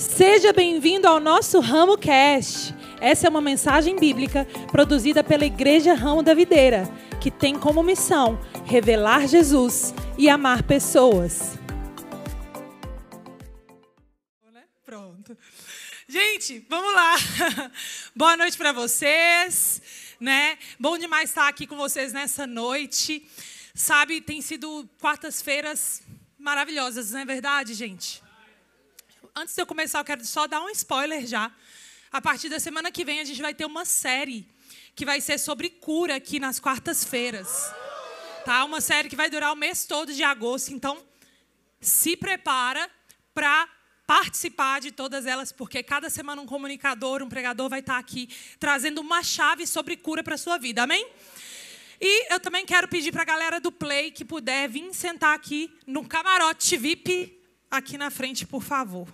Seja bem-vindo ao nosso Ramo Cast. Essa é uma mensagem bíblica produzida pela Igreja Ramo da Videira, que tem como missão revelar Jesus e amar pessoas. Pronto. Gente, vamos lá. Boa noite para vocês, né? Bom demais estar aqui com vocês nessa noite. Sabe, tem sido quartas-feiras maravilhosas, não é verdade, gente? Antes de eu começar, eu quero só dar um spoiler já. A partir da semana que vem, a gente vai ter uma série que vai ser sobre cura aqui nas quartas-feiras. Tá? Uma série que vai durar o mês todo de agosto. Então, se prepara para participar de todas elas, porque cada semana um comunicador, um pregador vai estar aqui trazendo uma chave sobre cura para a sua vida. Amém? E eu também quero pedir para a galera do Play que puder vir sentar aqui no camarote VIP aqui na frente, por favor.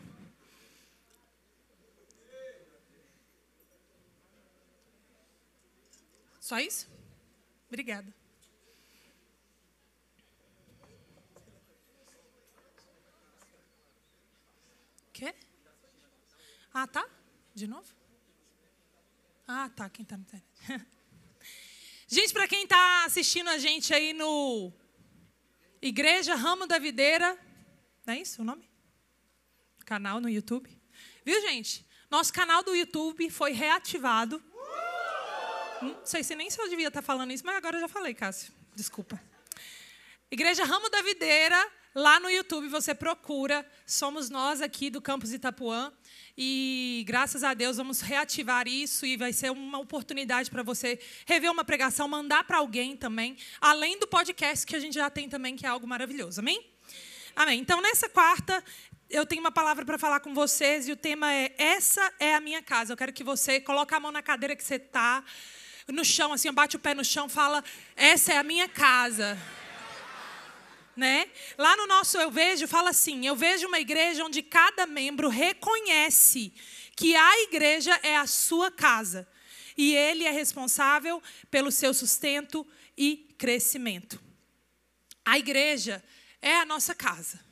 Só isso? Obrigada. Quê? Ah, tá? De novo? Ah, tá. Quem tá no internet? Gente, para quem está assistindo a gente aí no Igreja Ramo da Videira, não é isso o nome? Canal no YouTube. Viu, gente? Nosso canal do YouTube foi reativado. Não sei se nem se eu devia estar falando isso, mas agora eu já falei, Cássio. Desculpa. Igreja Ramo da Videira, lá no YouTube você procura. Somos nós aqui do campus Itapuã. E graças a Deus vamos reativar isso e vai ser uma oportunidade para você rever uma pregação, mandar para alguém também, além do podcast que a gente já tem também, que é algo maravilhoso. Amém? Amém. Então, nessa quarta, eu tenho uma palavra para falar com vocês e o tema é: Essa é a minha casa. Eu quero que você coloque a mão na cadeira que você está, no chão, assim, bate o pé no chão, fala: Essa é a minha casa né? Lá no nosso Eu Vejo, fala assim: Eu vejo uma igreja onde cada membro reconhece que a igreja é a sua casa e ele é responsável pelo seu sustento e crescimento. A igreja é a nossa casa.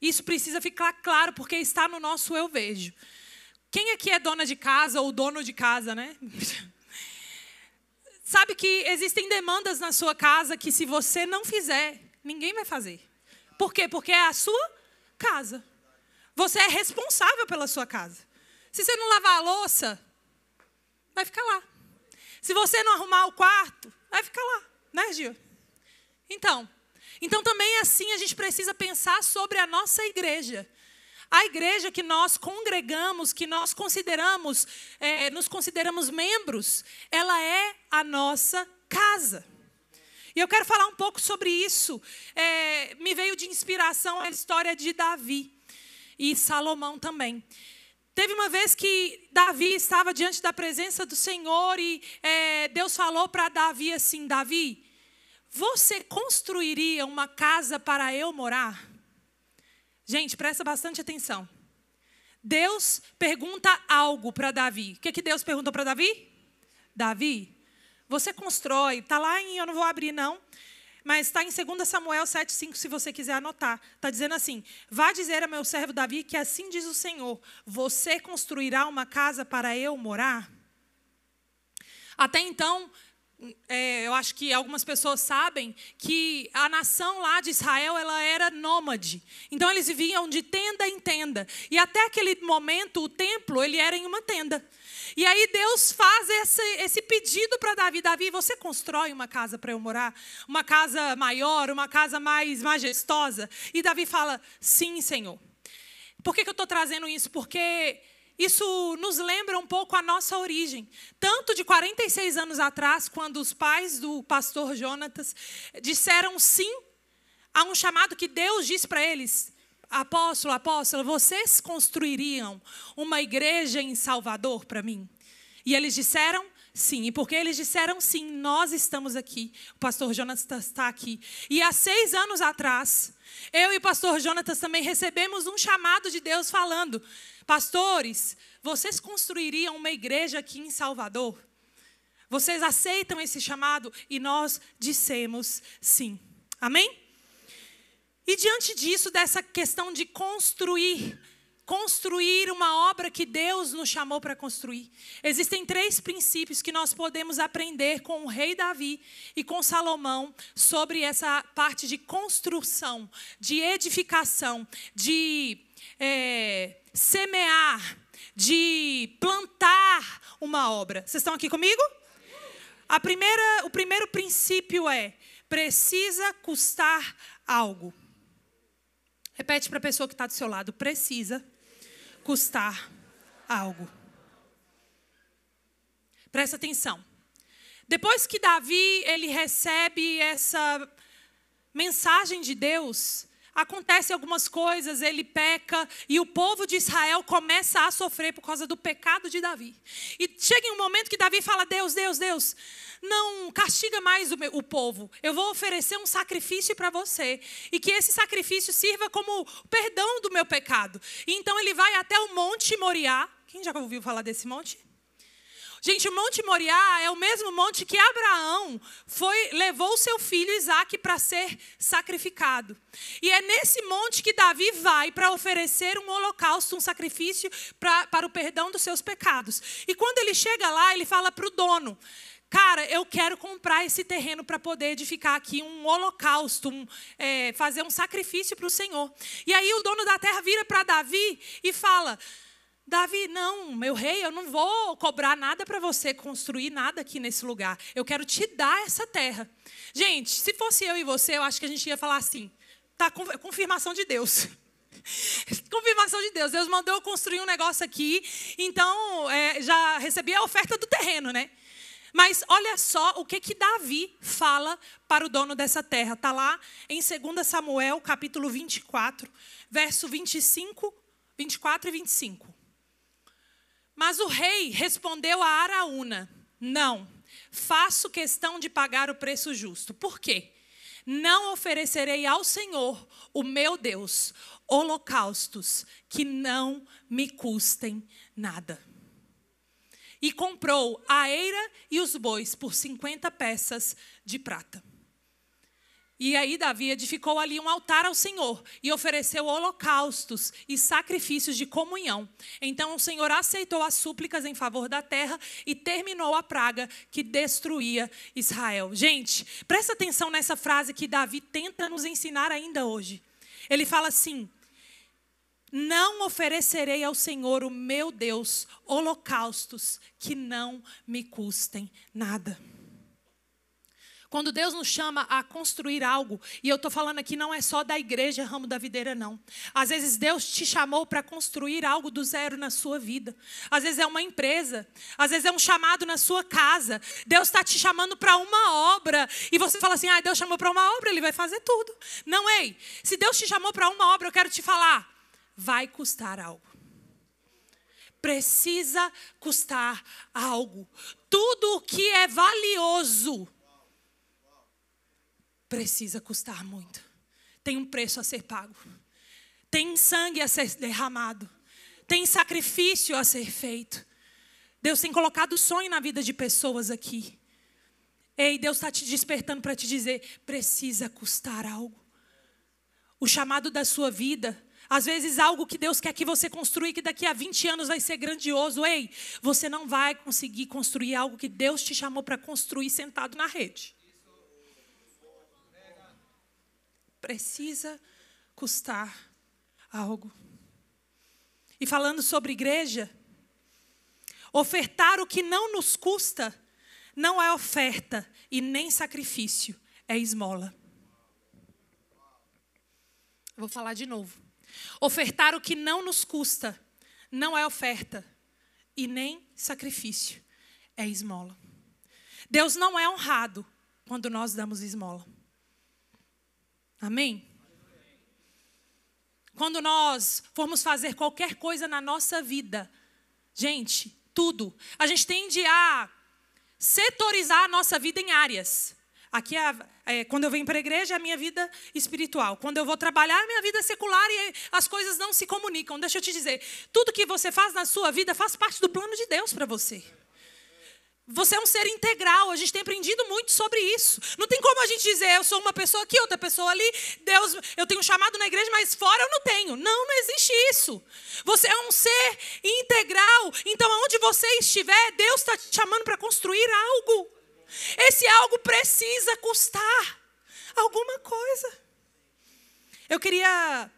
Isso precisa ficar claro porque está no nosso Eu Vejo. Quem aqui é dona de casa ou dono de casa, né? Sabe que existem demandas na sua casa que, se você não fizer, Ninguém vai fazer. Por quê? Porque é a sua casa. Você é responsável pela sua casa. Se você não lavar a louça, vai ficar lá. Se você não arrumar o quarto, vai ficar lá, né, Gil? Então, então também assim a gente precisa pensar sobre a nossa igreja. A igreja que nós congregamos, que nós consideramos, é, nos consideramos membros, ela é a nossa casa. E eu quero falar um pouco sobre isso. É, me veio de inspiração a história de Davi e Salomão também. Teve uma vez que Davi estava diante da presença do Senhor e é, Deus falou para Davi assim: Davi, você construiria uma casa para eu morar? Gente, presta bastante atenção. Deus pergunta algo para Davi. O que, que Deus perguntou para Davi? Davi, você constrói, está lá em, eu não vou abrir não, mas está em 2 Samuel 7,5, se você quiser anotar. Está dizendo assim: Vá dizer a meu servo Davi que assim diz o Senhor: Você construirá uma casa para eu morar? Até então, é, eu acho que algumas pessoas sabem que a nação lá de Israel ela era nômade. Então eles viviam de tenda em tenda. E até aquele momento o templo ele era em uma tenda. E aí Deus faz esse, esse pedido para Davi: Davi, você constrói uma casa para eu morar? Uma casa maior, uma casa mais majestosa? E Davi fala: Sim, Senhor. Por que, que eu estou trazendo isso? Porque isso nos lembra um pouco a nossa origem. Tanto de 46 anos atrás, quando os pais do pastor Jonatas disseram sim a um chamado que Deus disse para eles: Apóstolo, apóstolo, vocês construiriam uma igreja em Salvador para mim? E eles disseram sim. E porque eles disseram sim, nós estamos aqui. O pastor Jonatas está aqui. E há seis anos atrás, eu e o pastor Jonatas também recebemos um chamado de Deus falando: Pastores, vocês construiriam uma igreja aqui em Salvador? Vocês aceitam esse chamado? E nós dissemos sim. Amém? E diante disso, dessa questão de construir, construir uma obra que Deus nos chamou para construir. Existem três princípios que nós podemos aprender com o rei Davi e com Salomão sobre essa parte de construção, de edificação, de é, semear, de plantar uma obra. Vocês estão aqui comigo? A primeira, o primeiro princípio é: precisa custar algo. Repete para a pessoa que está do seu lado: precisa custar algo. Presta atenção. Depois que Davi ele recebe essa mensagem de Deus, acontecem algumas coisas, ele peca e o povo de Israel começa a sofrer por causa do pecado de Davi. E chega um momento que Davi fala: Deus, Deus, Deus, não castiga mais o, meu, o povo. Eu vou oferecer um sacrifício para você. E que esse sacrifício sirva como perdão do meu pecado. E então ele vai até o Monte Moriá. Quem já ouviu falar desse monte? Gente, o Monte Moriá é o mesmo monte que Abraão foi levou seu filho Isaac para ser sacrificado. E é nesse monte que Davi vai para oferecer um holocausto, um sacrifício pra, para o perdão dos seus pecados. E quando ele chega lá, ele fala para o dono: Cara, eu quero comprar esse terreno para poder edificar aqui um holocausto, um, é, fazer um sacrifício para o Senhor. E aí o dono da terra vira para Davi e fala: Davi, não, meu rei, eu não vou cobrar nada para você construir nada aqui nesse lugar. Eu quero te dar essa terra. Gente, se fosse eu e você, eu acho que a gente ia falar assim: tá, confirmação de Deus. Confirmação de Deus. Deus mandou eu construir um negócio aqui, então é, já recebi a oferta do terreno, né? Mas olha só o que que Davi fala para o dono dessa terra. Está lá em 2 Samuel, capítulo 24, verso 25, 24 e 25. Mas o rei respondeu a Araúna: Não, faço questão de pagar o preço justo. Por quê? Não oferecerei ao Senhor, o meu Deus, holocaustos que não me custem nada e comprou a eira e os bois por 50 peças de prata. E aí Davi edificou ali um altar ao Senhor e ofereceu holocaustos e sacrifícios de comunhão. Então o Senhor aceitou as súplicas em favor da terra e terminou a praga que destruía Israel. Gente, presta atenção nessa frase que Davi tenta nos ensinar ainda hoje. Ele fala assim: não oferecerei ao Senhor, o meu Deus, holocaustos que não me custem nada. Quando Deus nos chama a construir algo, e eu estou falando aqui não é só da igreja ramo da videira, não. Às vezes Deus te chamou para construir algo do zero na sua vida. Às vezes é uma empresa, às vezes é um chamado na sua casa. Deus está te chamando para uma obra, e você fala assim: ah, Deus chamou para uma obra, Ele vai fazer tudo. Não, ei, se Deus te chamou para uma obra, eu quero te falar vai custar algo. Precisa custar algo. Tudo o que é valioso precisa custar muito. Tem um preço a ser pago. Tem sangue a ser derramado. Tem sacrifício a ser feito. Deus tem colocado sonho na vida de pessoas aqui. Ei, Deus está te despertando para te dizer: precisa custar algo. O chamado da sua vida às vezes, algo que Deus quer que você construa, que daqui a 20 anos vai ser grandioso. Ei, você não vai conseguir construir algo que Deus te chamou para construir sentado na rede. Precisa custar algo. E falando sobre igreja, ofertar o que não nos custa não é oferta e nem sacrifício, é esmola. Vou falar de novo. Ofertar o que não nos custa não é oferta e nem sacrifício, é esmola. Deus não é honrado quando nós damos esmola. Amém? Quando nós formos fazer qualquer coisa na nossa vida, gente, tudo, a gente tende a setorizar a nossa vida em áreas. Aqui, é, é, quando eu venho para a igreja, é a minha vida espiritual. Quando eu vou trabalhar, é a minha vida secular e as coisas não se comunicam. Deixa eu te dizer, tudo que você faz na sua vida faz parte do plano de Deus para você. Você é um ser integral, a gente tem aprendido muito sobre isso. Não tem como a gente dizer, eu sou uma pessoa aqui, outra pessoa ali, Deus, eu tenho um chamado na igreja, mas fora eu não tenho. Não, não existe isso. Você é um ser integral. Então, aonde você estiver, Deus está te chamando para construir algo. Esse algo precisa custar alguma coisa. Eu queria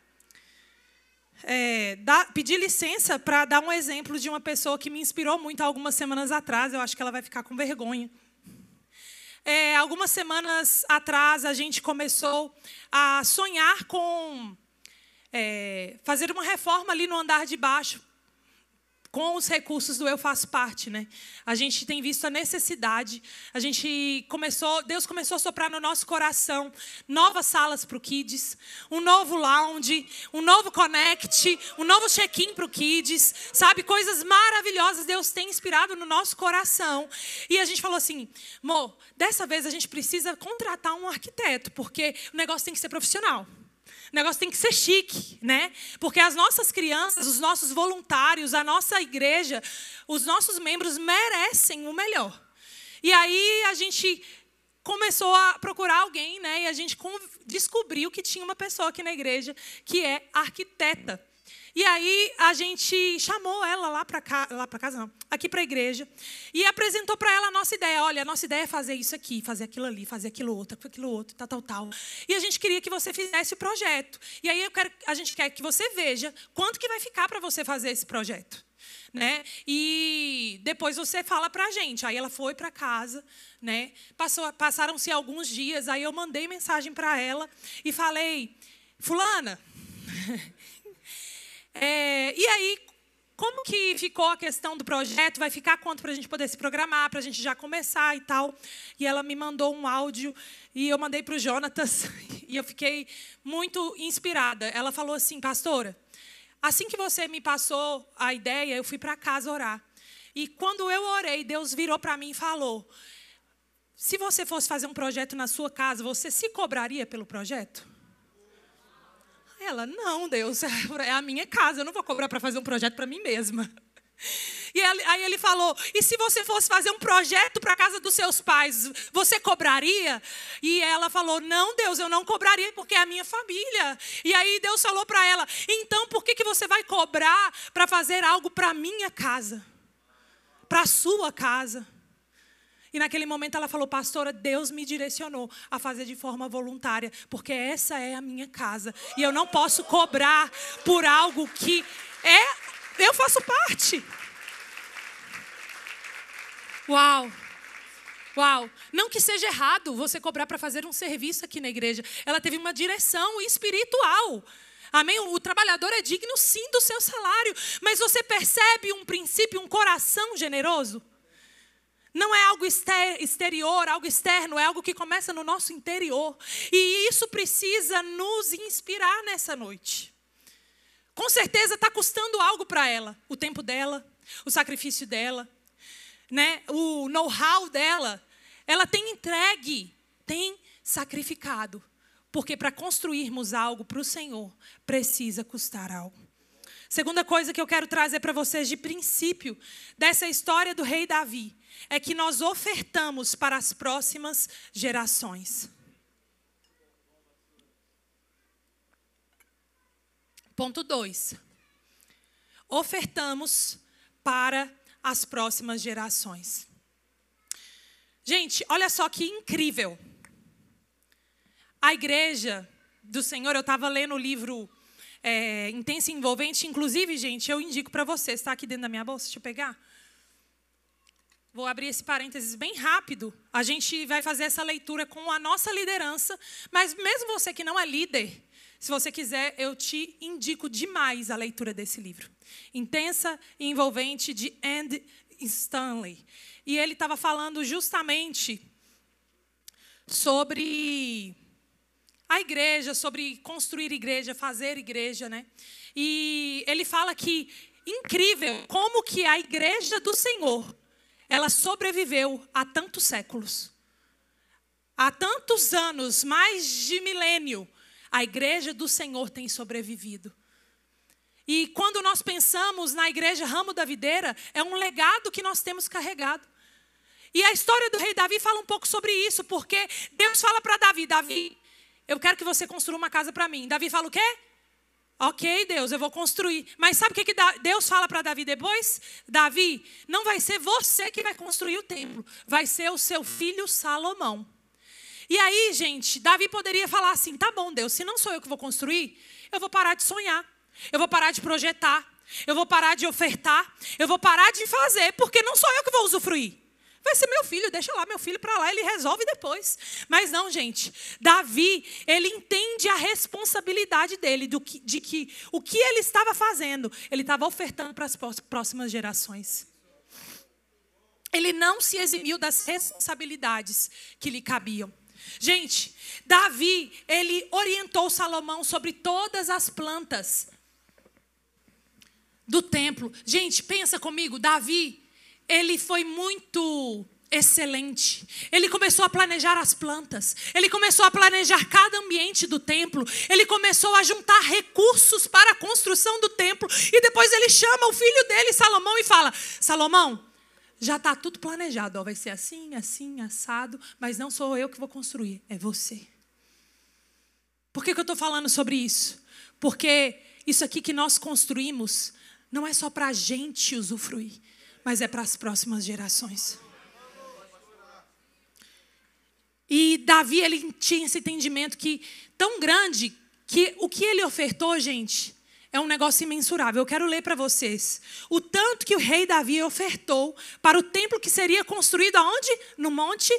é, dar, pedir licença para dar um exemplo de uma pessoa que me inspirou muito algumas semanas atrás. Eu acho que ela vai ficar com vergonha. É, algumas semanas atrás, a gente começou a sonhar com é, fazer uma reforma ali no andar de baixo com os recursos do Eu Faço Parte, né? A gente tem visto a necessidade, a gente começou, Deus começou a soprar no nosso coração novas salas para o Kids, um novo lounge, um novo connect, um novo check-in para o Kids, sabe? Coisas maravilhosas Deus tem inspirado no nosso coração. E a gente falou assim, amor, dessa vez a gente precisa contratar um arquiteto, porque o negócio tem que ser profissional. O negócio tem que ser chique, né? Porque as nossas crianças, os nossos voluntários, a nossa igreja, os nossos membros merecem o melhor. E aí a gente começou a procurar alguém, né? E a gente descobriu que tinha uma pessoa aqui na igreja que é arquiteta. E aí a gente chamou ela lá para cá, lá para casa não, aqui para a igreja, e apresentou para ela a nossa ideia. Olha, a nossa ideia é fazer isso aqui, fazer aquilo ali, fazer aquilo outro, aquilo outro, tal, tal, tal. E a gente queria que você fizesse o projeto. E aí quero, a gente quer que você veja quanto que vai ficar para você fazer esse projeto. Né? E depois você fala para a gente. Aí ela foi para casa, né? Passaram-se alguns dias. Aí eu mandei mensagem para ela e falei: Fulana, é, e aí, como que ficou a questão do projeto? Vai ficar quanto para a gente poder se programar, para a gente já começar e tal? E ela me mandou um áudio e eu mandei para o Jonatas e eu fiquei muito inspirada. Ela falou assim, pastora, assim que você me passou a ideia, eu fui para casa orar. E quando eu orei, Deus virou para mim e falou: se você fosse fazer um projeto na sua casa, você se cobraria pelo projeto? Ela, não, Deus, é a minha casa, eu não vou cobrar para fazer um projeto para mim mesma. E aí ele falou: e se você fosse fazer um projeto para a casa dos seus pais, você cobraria? E ela falou: não, Deus, eu não cobraria porque é a minha família. E aí Deus falou para ela: então por que, que você vai cobrar para fazer algo para a minha casa? Para a sua casa? E naquele momento ela falou, pastora, Deus me direcionou a fazer de forma voluntária, porque essa é a minha casa. E eu não posso cobrar por algo que é, eu faço parte. Uau! Uau! Não que seja errado você cobrar para fazer um serviço aqui na igreja. Ela teve uma direção espiritual. Amém? O trabalhador é digno sim do seu salário, mas você percebe um princípio, um coração generoso? Não é algo exterior, algo externo, é algo que começa no nosso interior. E isso precisa nos inspirar nessa noite. Com certeza está custando algo para ela, o tempo dela, o sacrifício dela, né? o know-how dela. Ela tem entregue, tem sacrificado. Porque para construirmos algo para o Senhor, precisa custar algo. Segunda coisa que eu quero trazer para vocês de princípio dessa história do rei Davi é que nós ofertamos para as próximas gerações. Ponto 2. Ofertamos para as próximas gerações. Gente, olha só que incrível. A igreja do Senhor, eu estava lendo o livro é, Intenso e Envolvente, inclusive, gente, eu indico para você, está aqui dentro da minha bolsa, deixa eu pegar. Vou abrir esse parênteses bem rápido. A gente vai fazer essa leitura com a nossa liderança, mas mesmo você que não é líder, se você quiser, eu te indico demais a leitura desse livro. Intensa e envolvente de Andy Stanley. E ele estava falando justamente sobre a igreja, sobre construir igreja, fazer igreja, né? E ele fala que incrível como que a igreja do Senhor ela sobreviveu há tantos séculos. Há tantos anos, mais de milênio, a igreja do Senhor tem sobrevivido. E quando nós pensamos na igreja Ramo da Videira, é um legado que nós temos carregado. E a história do rei Davi fala um pouco sobre isso, porque Deus fala para Davi: Davi, eu quero que você construa uma casa para mim. Davi fala o quê? Ok, Deus, eu vou construir. Mas sabe o que, que Deus fala para Davi depois? Davi, não vai ser você que vai construir o templo, vai ser o seu filho Salomão. E aí, gente, Davi poderia falar assim: tá bom, Deus, se não sou eu que vou construir, eu vou parar de sonhar, eu vou parar de projetar, eu vou parar de ofertar, eu vou parar de fazer, porque não sou eu que vou usufruir. Vai ser meu filho, deixa lá meu filho para lá, ele resolve depois. Mas não, gente. Davi, ele entende a responsabilidade dele do que, de que o que ele estava fazendo, ele estava ofertando para as próximas gerações. Ele não se eximiu das responsabilidades que lhe cabiam. Gente, Davi, ele orientou Salomão sobre todas as plantas do templo. Gente, pensa comigo, Davi, ele foi muito excelente. Ele começou a planejar as plantas, ele começou a planejar cada ambiente do templo, ele começou a juntar recursos para a construção do templo e depois ele chama o filho dele, Salomão, e fala: Salomão, já está tudo planejado, ó, vai ser assim, assim, assado, mas não sou eu que vou construir, é você. Por que, que eu estou falando sobre isso? Porque isso aqui que nós construímos não é só para a gente usufruir, mas é para as próximas gerações. E Davi, ele tinha esse entendimento que tão grande que o que ele ofertou, gente, é um negócio imensurável. Eu quero ler para vocês. O tanto que o rei Davi ofertou para o templo que seria construído aonde? No monte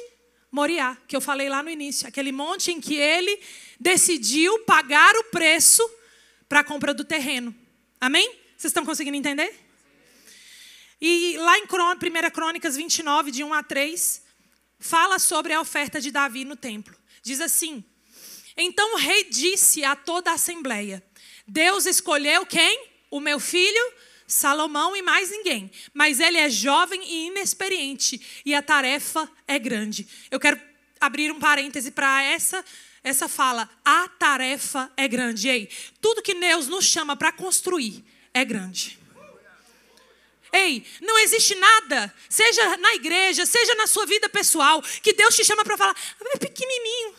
Moriá, que eu falei lá no início, aquele monte em que ele decidiu pagar o preço para a compra do terreno. Amém? Vocês estão conseguindo entender? E lá em 1 Crônicas 29, de 1 a 3, fala sobre a oferta de Davi no templo. Diz assim: Então o rei disse a toda a assembleia: Deus escolheu quem? O meu filho Salomão e mais ninguém. Mas ele é jovem e inexperiente e a tarefa é grande. Eu quero abrir um parêntese para essa essa fala. A tarefa é grande. Ei, tudo que Deus nos chama para construir é grande. Ei, não existe nada, seja na igreja, seja na sua vida pessoal, que Deus te chama para falar, é pequenininho,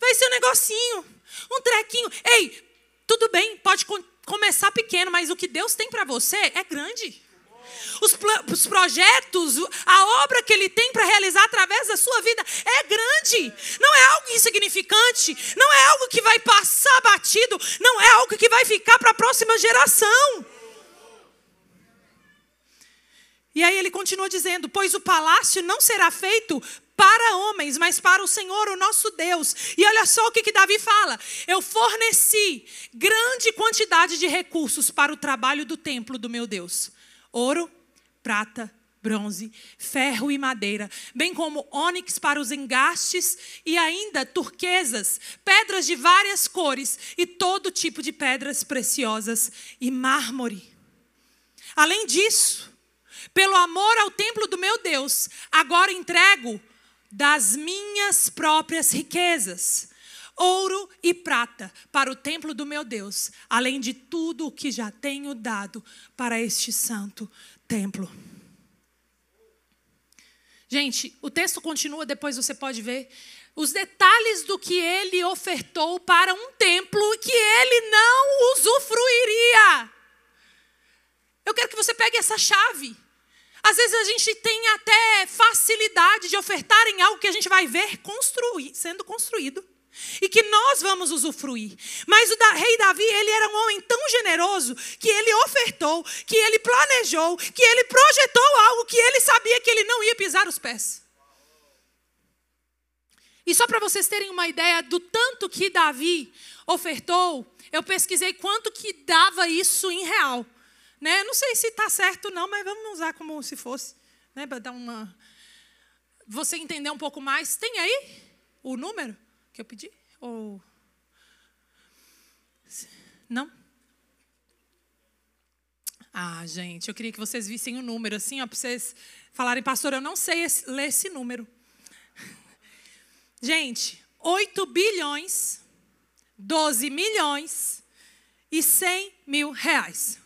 vai ser um negocinho, um trequinho. Ei, tudo bem, pode começar pequeno, mas o que Deus tem para você é grande. Os, os, projetos, a obra que Ele tem para realizar através da sua vida é grande. Não é algo insignificante. Não é algo que vai passar batido. Não é algo que vai ficar para a próxima geração. E aí ele continua dizendo: Pois o palácio não será feito para homens, mas para o Senhor, o nosso Deus. E olha só o que, que Davi fala: Eu forneci grande quantidade de recursos para o trabalho do templo do meu Deus: ouro, prata, bronze, ferro e madeira, bem como ônix para os engastes e ainda turquesas, pedras de várias cores e todo tipo de pedras preciosas e mármore. Além disso, pelo amor ao templo do meu Deus, agora entrego das minhas próprias riquezas, ouro e prata para o templo do meu Deus, além de tudo o que já tenho dado para este santo templo. Gente, o texto continua, depois você pode ver os detalhes do que ele ofertou para um templo que ele não usufruiria. Eu quero que você pegue essa chave. Às vezes a gente tem até facilidade de ofertar em algo que a gente vai ver construir, sendo construído e que nós vamos usufruir. Mas o da, rei Davi, ele era um homem tão generoso que ele ofertou, que ele planejou, que ele projetou algo que ele sabia que ele não ia pisar os pés. E só para vocês terem uma ideia do tanto que Davi ofertou, eu pesquisei quanto que dava isso em real. Né? Não sei se está certo não, mas vamos usar como se fosse, né? para dar uma você entender um pouco mais. Tem aí o número que eu pedi? Ou não? Ah, gente, eu queria que vocês vissem o número assim, para vocês falarem, pastor, eu não sei esse, ler esse número. Gente, 8 bilhões, 12 milhões e 100 mil reais.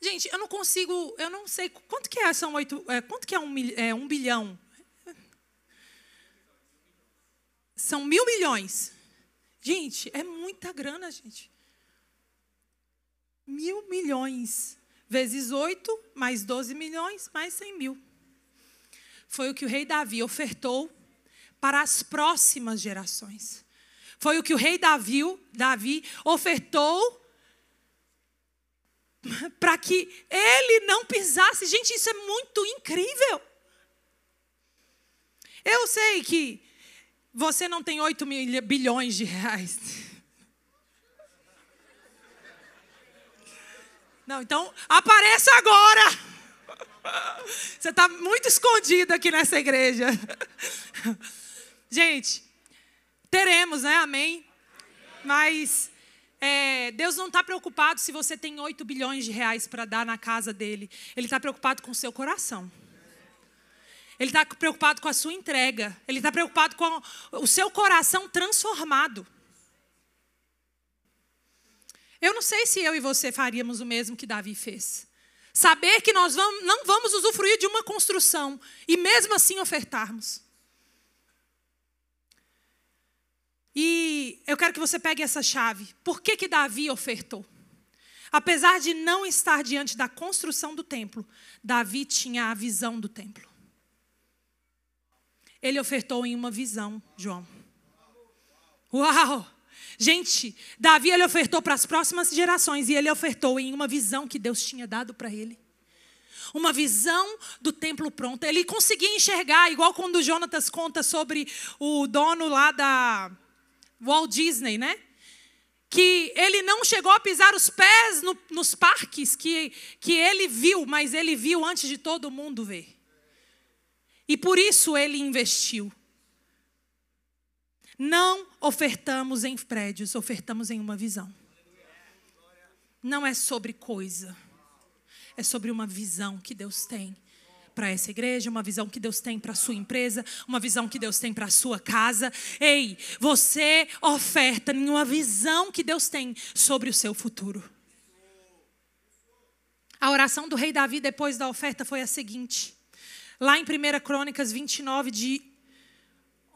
Gente, eu não consigo, eu não sei quanto que é, são oito, é, quanto que é um, é um bilhão? São mil milhões. Gente, é muita grana, gente. Mil milhões. Vezes oito, mais doze milhões, mais cem mil. Foi o que o rei Davi ofertou para as próximas gerações. Foi o que o rei Davi, Davi ofertou para que ele não pisasse. Gente, isso é muito incrível. Eu sei que você não tem 8 mil, bilhões de reais. Não, então apareça agora. Você está muito escondido aqui nessa igreja. Gente, teremos, né? Amém? Mas é, Deus não está preocupado se você tem 8 bilhões de reais para dar na casa dele. Ele está preocupado com o seu coração. Ele está preocupado com a sua entrega. Ele está preocupado com o seu coração transformado. Eu não sei se eu e você faríamos o mesmo que Davi fez. Saber que nós vamos, não vamos usufruir de uma construção e mesmo assim ofertarmos. E eu quero que você pegue essa chave. Por que, que Davi ofertou? Apesar de não estar diante da construção do templo, Davi tinha a visão do templo. Ele ofertou em uma visão, João. Uau! Gente, Davi ele ofertou para as próximas gerações e ele ofertou em uma visão que Deus tinha dado para ele. Uma visão do templo pronto. Ele conseguia enxergar, igual quando o Jonatas conta sobre o dono lá da Walt Disney, né? Que ele não chegou a pisar os pés no, nos parques que, que ele viu, mas ele viu antes de todo mundo ver. E por isso ele investiu. Não ofertamos em prédios, ofertamos em uma visão. Não é sobre coisa, é sobre uma visão que Deus tem para essa igreja, uma visão que Deus tem para a sua empresa, uma visão que Deus tem para a sua casa. Ei, você oferta em uma visão que Deus tem sobre o seu futuro. A oração do rei Davi depois da oferta foi a seguinte. Lá em 1 Crônicas 29, de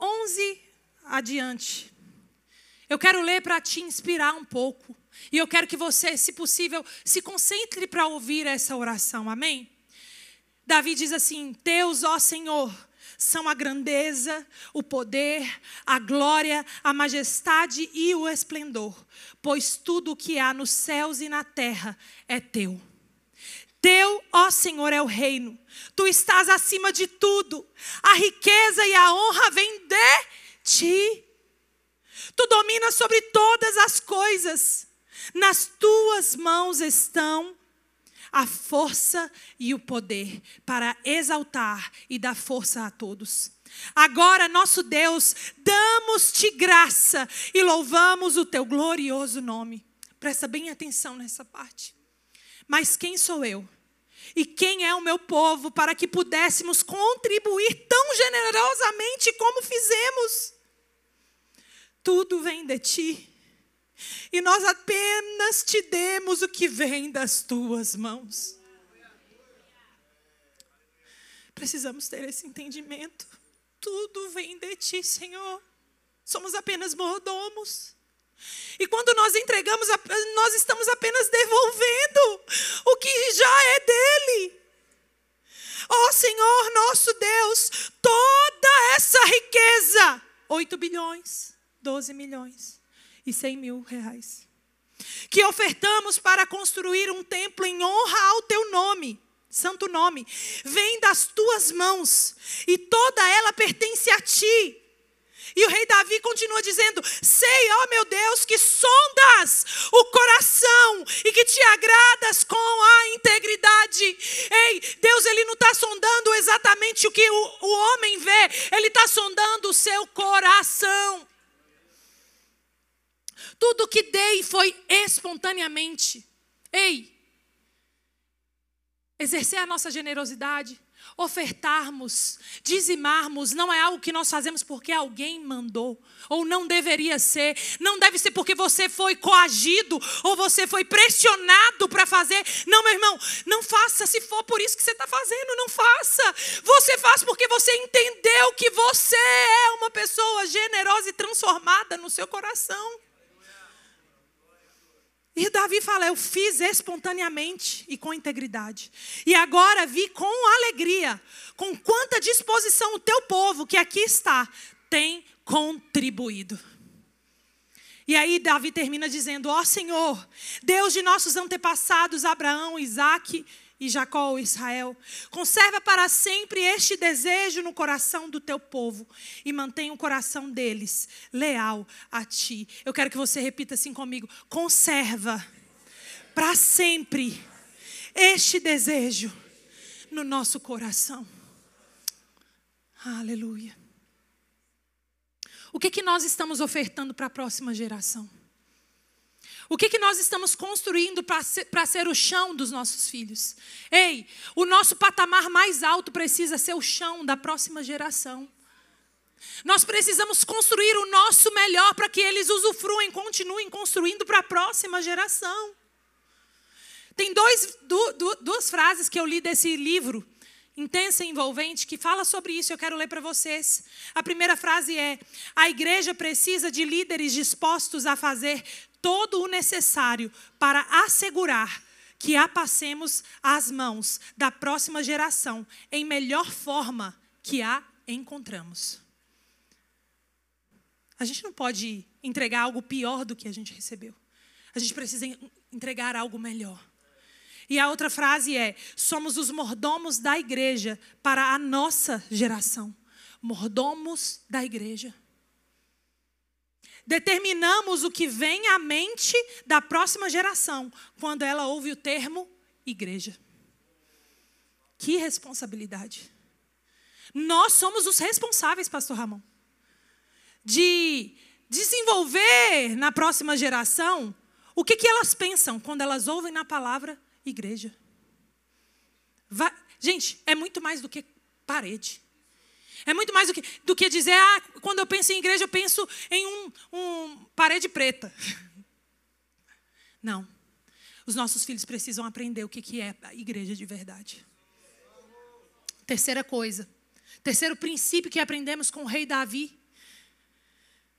11 adiante. Eu quero ler para te inspirar um pouco. E eu quero que você, se possível, se concentre para ouvir essa oração. Amém? Davi diz assim: Deus, ó Senhor, são a grandeza, o poder, a glória, a majestade e o esplendor, pois tudo o que há nos céus e na terra é teu. Teu, ó Senhor, é o reino. Tu estás acima de tudo. A riqueza e a honra vêm de ti. Tu dominas sobre todas as coisas. Nas tuas mãos estão a força e o poder para exaltar e dar força a todos. Agora, nosso Deus, damos-te graça e louvamos o teu glorioso nome. Presta bem atenção nessa parte. Mas quem sou eu? E quem é o meu povo para que pudéssemos contribuir tão generosamente como fizemos? Tudo vem de ti e nós apenas te demos o que vem das tuas mãos. Precisamos ter esse entendimento. Tudo vem de ti, Senhor. Somos apenas mordomos. E quando nós entregamos, nós estamos apenas devolvendo o que já é dele. Ó oh, Senhor nosso Deus, toda essa riqueza, 8 bilhões, 12 milhões e 100 mil reais. Que ofertamos para construir um templo em honra ao teu nome, santo nome, vem das tuas mãos e toda ela pertence a ti. E o rei Davi continua dizendo: Sei, ó meu Deus, que sondas o coração e que te agradas com a integridade. Ei, Deus, ele não está sondando exatamente o que o, o homem vê, ele está sondando o seu coração. Tudo que dei foi espontaneamente. Ei, exercer a nossa generosidade, ofertarmos, dizimarmos, não é algo que nós fazemos porque alguém mandou, ou não deveria ser, não deve ser porque você foi coagido ou você foi pressionado para fazer. Não, meu irmão, não faça se for por isso que você está fazendo, não faça. Você faz porque você entendeu que você é uma pessoa generosa e transformada no seu coração. E Davi fala: Eu fiz espontaneamente e com integridade. E agora vi com alegria, com quanta disposição o teu povo, que aqui está, tem contribuído. E aí Davi termina dizendo: Ó oh, Senhor, Deus de nossos antepassados, Abraão, Isaque e Jacó, Israel, conserva para sempre este desejo no coração do teu povo e mantenha o coração deles leal a ti. Eu quero que você repita assim comigo: conserva para sempre este desejo no nosso coração. Aleluia. O que, que nós estamos ofertando para a próxima geração? O que, que nós estamos construindo para ser, ser o chão dos nossos filhos? Ei, o nosso patamar mais alto precisa ser o chão da próxima geração. Nós precisamos construir o nosso melhor para que eles usufruem, continuem construindo para a próxima geração. Tem dois, du, duas frases que eu li desse livro, intensa e envolvente, que fala sobre isso. Eu quero ler para vocês. A primeira frase é: A igreja precisa de líderes dispostos a fazer todo o necessário para assegurar que a passemos às mãos da próxima geração em melhor forma que a encontramos. A gente não pode entregar algo pior do que a gente recebeu. A gente precisa entregar algo melhor. E a outra frase é: somos os mordomos da igreja para a nossa geração. Mordomos da igreja determinamos o que vem à mente da próxima geração quando ela ouve o termo igreja. Que responsabilidade. Nós somos os responsáveis, pastor Ramon, de desenvolver na próxima geração o que, que elas pensam quando elas ouvem na palavra igreja. Vai, gente, é muito mais do que parede. É muito mais do que, do que dizer, ah, quando eu penso em igreja, eu penso em um, um parede preta. Não. Os nossos filhos precisam aprender o que, que é a igreja de verdade. Terceira coisa. Terceiro princípio que aprendemos com o rei Davi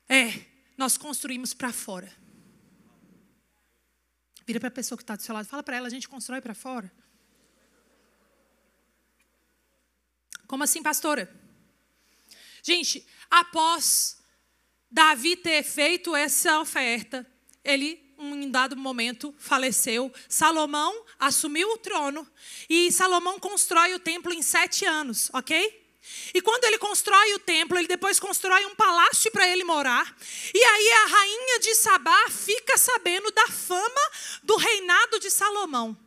é nós construímos para fora. Vira para a pessoa que está do seu lado, fala para ela, a gente constrói para fora. Como assim, pastora? Gente, após Davi ter feito essa oferta, ele, um dado momento, faleceu. Salomão assumiu o trono e Salomão constrói o templo em sete anos, ok? E quando ele constrói o templo, ele depois constrói um palácio para ele morar. E aí a rainha de Sabá fica sabendo da fama do reinado de Salomão.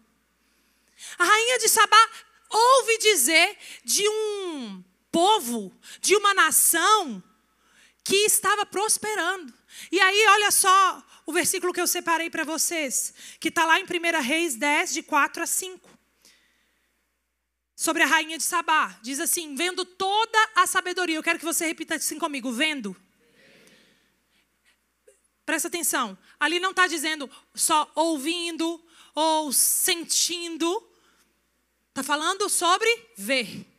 A rainha de Sabá ouve dizer de um povo, de uma nação que estava prosperando. E aí, olha só o versículo que eu separei para vocês, que está lá em 1 Reis 10, de 4 a 5. Sobre a rainha de Sabá. Diz assim: vendo toda a sabedoria. Eu quero que você repita assim comigo: vendo. Presta atenção. Ali não está dizendo só ouvindo ou sentindo. Está falando sobre ver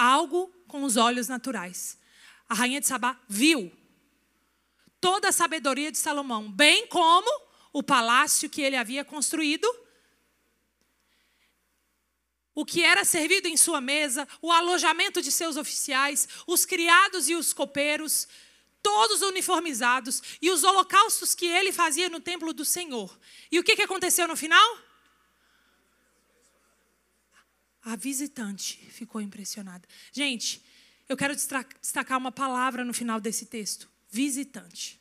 algo com os olhos naturais. A rainha de Sabá viu toda a sabedoria de Salomão, bem como o palácio que ele havia construído, o que era servido em sua mesa, o alojamento de seus oficiais, os criados e os copeiros, todos uniformizados, e os holocaustos que ele fazia no templo do Senhor. E o que, aconteceu no final? A visitante ficou impressionada. Gente, eu quero destacar uma palavra no final desse texto: visitante.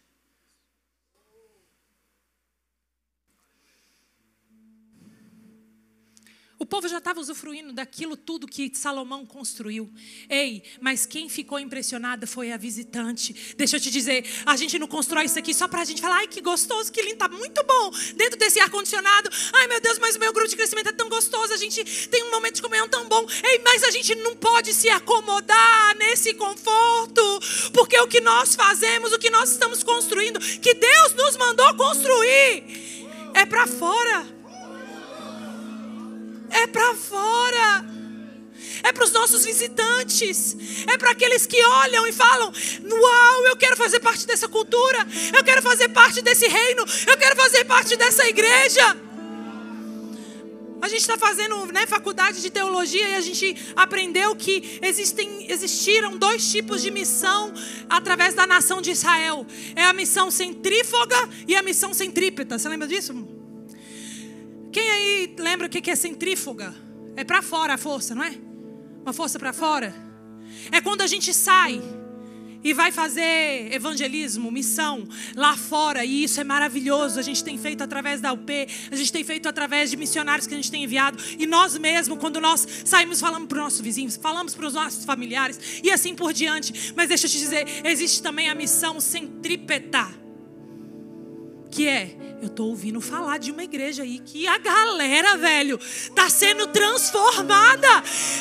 O povo já estava usufruindo daquilo tudo que Salomão construiu. Ei, mas quem ficou impressionada foi a visitante. Deixa eu te dizer, a gente não constrói isso aqui só para a gente falar, ai que gostoso, que lindo, tá muito bom. Dentro desse ar-condicionado, ai meu Deus, mas o meu grupo de crescimento é tão gostoso, a gente tem um momento de comunhão tão bom. Ei, mas a gente não pode se acomodar nesse conforto, porque o que nós fazemos, o que nós estamos construindo, que Deus nos mandou construir, é para fora é para fora. É para os nossos visitantes. É para aqueles que olham e falam: Uau, eu quero fazer parte dessa cultura. Eu quero fazer parte desse reino. Eu quero fazer parte dessa igreja. A gente está fazendo né, faculdade de teologia e a gente aprendeu que existem, existiram dois tipos de missão através da nação de Israel: é a missão centrífuga e a missão centrípeta. Você lembra disso? Quem aí lembra o que é centrífuga? É para fora a força, não é? Uma força para fora. É quando a gente sai e vai fazer evangelismo, missão lá fora, e isso é maravilhoso. A gente tem feito através da UP, a gente tem feito através de missionários que a gente tem enviado, e nós mesmos, quando nós saímos, falamos para os nossos vizinhos, falamos para os nossos familiares, e assim por diante. Mas deixa eu te dizer, existe também a missão centrípeta, que é eu estou ouvindo falar de uma igreja aí que a galera, velho, está sendo transformada.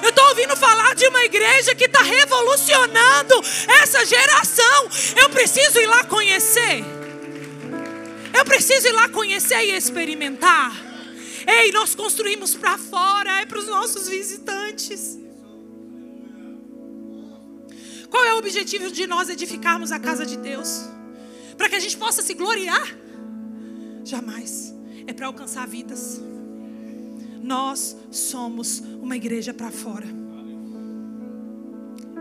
Eu estou ouvindo falar de uma igreja que está revolucionando essa geração. Eu preciso ir lá conhecer. Eu preciso ir lá conhecer e experimentar. Ei, nós construímos para fora, é para os nossos visitantes. Qual é o objetivo de nós edificarmos a casa de Deus? Para que a gente possa se gloriar? Jamais. É para alcançar vidas. Nós somos uma igreja para fora.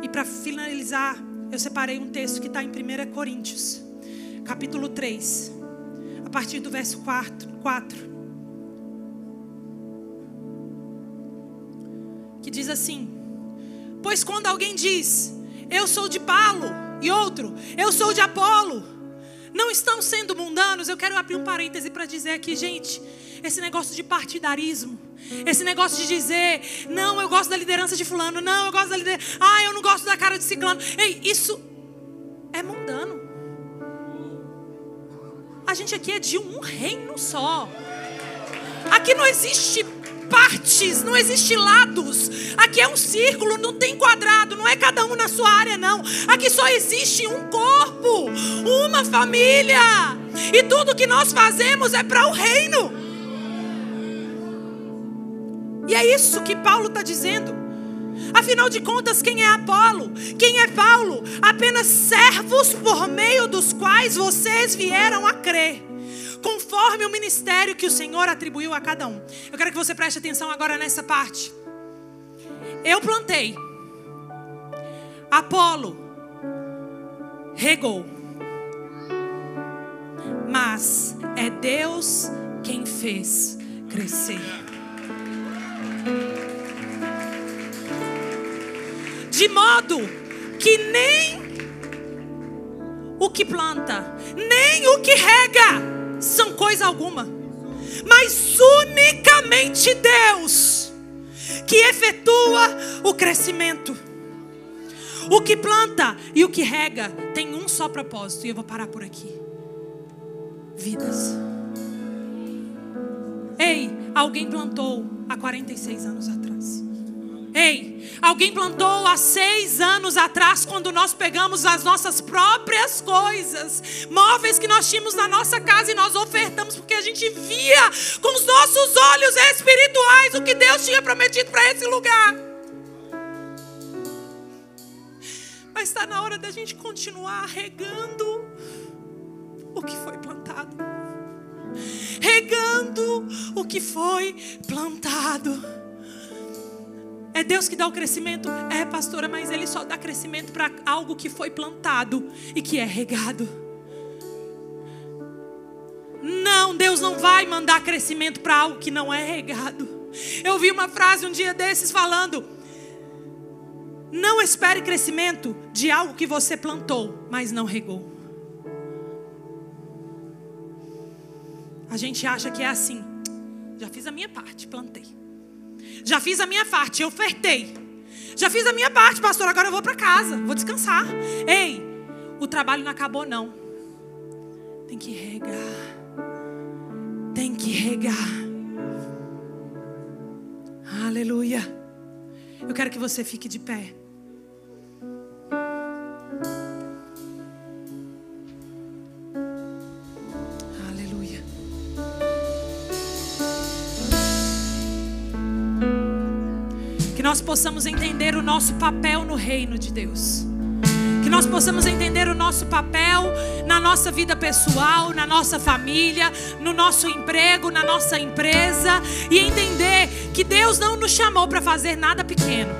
E para finalizar, eu separei um texto que está em 1 Coríntios, capítulo 3, a partir do verso 4. 4 que diz assim: Pois quando alguém diz, Eu sou de Paulo, e outro, Eu sou de Apolo, não estão sendo mundanos. Eu quero abrir um parêntese para dizer aqui, gente, esse negócio de partidarismo, esse negócio de dizer, não, eu gosto da liderança de fulano, não, eu gosto da liderança, ah, eu não gosto da cara de ciclano. Ei, isso é mundano. A gente aqui é de um reino só. Aqui não existe partes, não existe lados. Aqui é um círculo, não tem quadrado, não é cada um na sua área, não. Aqui só existe um corpo, uma família. E tudo que nós fazemos é para o reino. E é isso que Paulo está dizendo. Afinal de contas, quem é Apolo? Quem é Paulo? Apenas servos por meio dos quais vocês vieram a crer conforme o ministério que o Senhor atribuiu a cada um. Eu quero que você preste atenção agora nessa parte. Eu plantei, Apolo regou, mas é Deus quem fez crescer. De modo que nem o que planta, nem o que rega, são coisa alguma, mas unicamente Deus que efetua o crescimento. O que planta e o que rega tem um só propósito, e eu vou parar por aqui: vidas. Ei, alguém plantou há 46 anos atrás. Ei, alguém plantou há seis anos atrás, quando nós pegamos as nossas próprias coisas, móveis que nós tínhamos na nossa casa e nós ofertamos, porque a gente via com os nossos olhos espirituais o que Deus tinha prometido para esse lugar. Mas está na hora da gente continuar regando o que foi plantado. Regando o que foi plantado. É Deus que dá o crescimento? É, pastora, mas Ele só dá crescimento para algo que foi plantado e que é regado. Não, Deus não vai mandar crescimento para algo que não é regado. Eu ouvi uma frase um dia desses falando: Não espere crescimento de algo que você plantou, mas não regou. A gente acha que é assim. Já fiz a minha parte, plantei. Já fiz a minha parte, eu ofertei. Já fiz a minha parte, pastor, agora eu vou para casa, vou descansar. Ei, o trabalho não acabou não. Tem que regar. Tem que regar. Aleluia. Eu quero que você fique de pé. Possamos entender o nosso papel no reino de Deus. Que nós possamos entender o nosso papel na nossa vida pessoal, na nossa família, no nosso emprego, na nossa empresa e entender que Deus não nos chamou para fazer nada pequeno.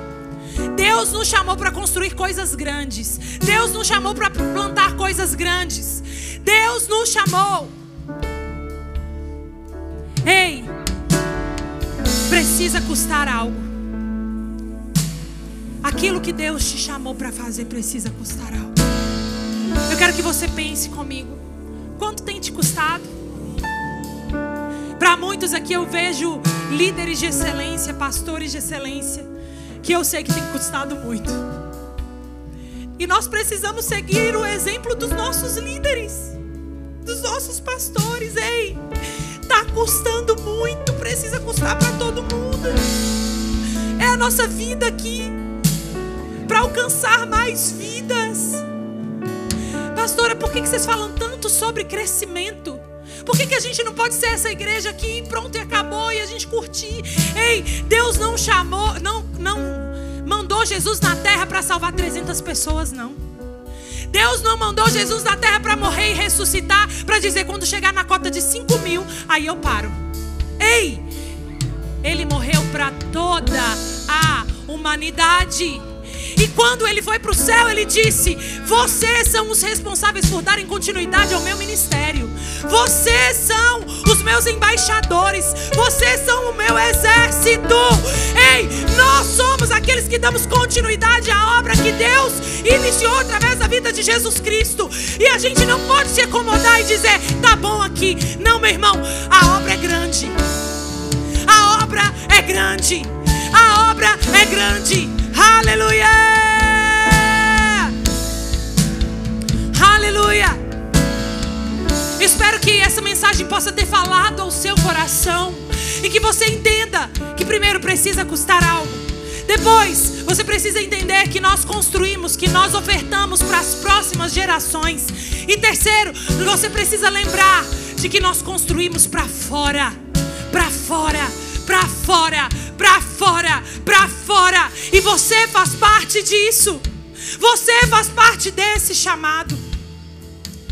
Deus nos chamou para construir coisas grandes. Deus nos chamou para plantar coisas grandes. Deus nos chamou. Ei, precisa custar algo. Aquilo que Deus te chamou para fazer precisa custar algo. Eu quero que você pense comigo. Quanto tem te custado? Para muitos aqui eu vejo líderes de excelência, pastores de excelência, que eu sei que tem custado muito. E nós precisamos seguir o exemplo dos nossos líderes, dos nossos pastores. Ei, tá custando muito, precisa custar para todo mundo. É a nossa vida aqui para alcançar mais vidas. Pastora, por que vocês falam tanto sobre crescimento? Por que, que a gente não pode ser essa igreja aqui pronto e acabou e a gente curtir? Ei, Deus não chamou, não, não mandou Jesus na terra para salvar 300 pessoas, não. Deus não mandou Jesus na terra para morrer e ressuscitar, para dizer quando chegar na cota de 5 mil, aí eu paro. Ei, ele morreu para toda a humanidade. E quando ele foi para o céu, ele disse: Vocês são os responsáveis por darem continuidade ao meu ministério. Vocês são os meus embaixadores. Vocês são o meu exército. Ei, nós somos aqueles que damos continuidade à obra que Deus iniciou através da vida de Jesus Cristo. E a gente não pode se acomodar e dizer: Tá bom aqui. Não, meu irmão, a obra é grande. A obra é grande. A obra é grande. Aleluia! Aleluia! Espero que essa mensagem possa ter falado ao seu coração e que você entenda que primeiro precisa custar algo. Depois, você precisa entender que nós construímos, que nós ofertamos para as próximas gerações. E terceiro, você precisa lembrar de que nós construímos para fora, para fora, para fora, para fora, para fora. E você faz parte disso. Você faz parte desse chamado.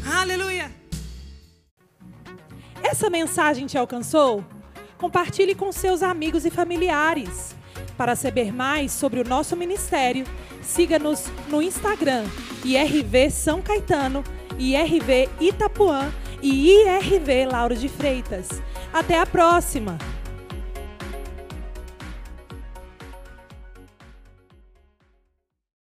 Aleluia. Essa mensagem te alcançou? Compartilhe com seus amigos e familiares. Para saber mais sobre o nosso ministério, siga-nos no Instagram, IRV São Caetano, IRV Itapuã e IRV Lauro de Freitas. Até a próxima!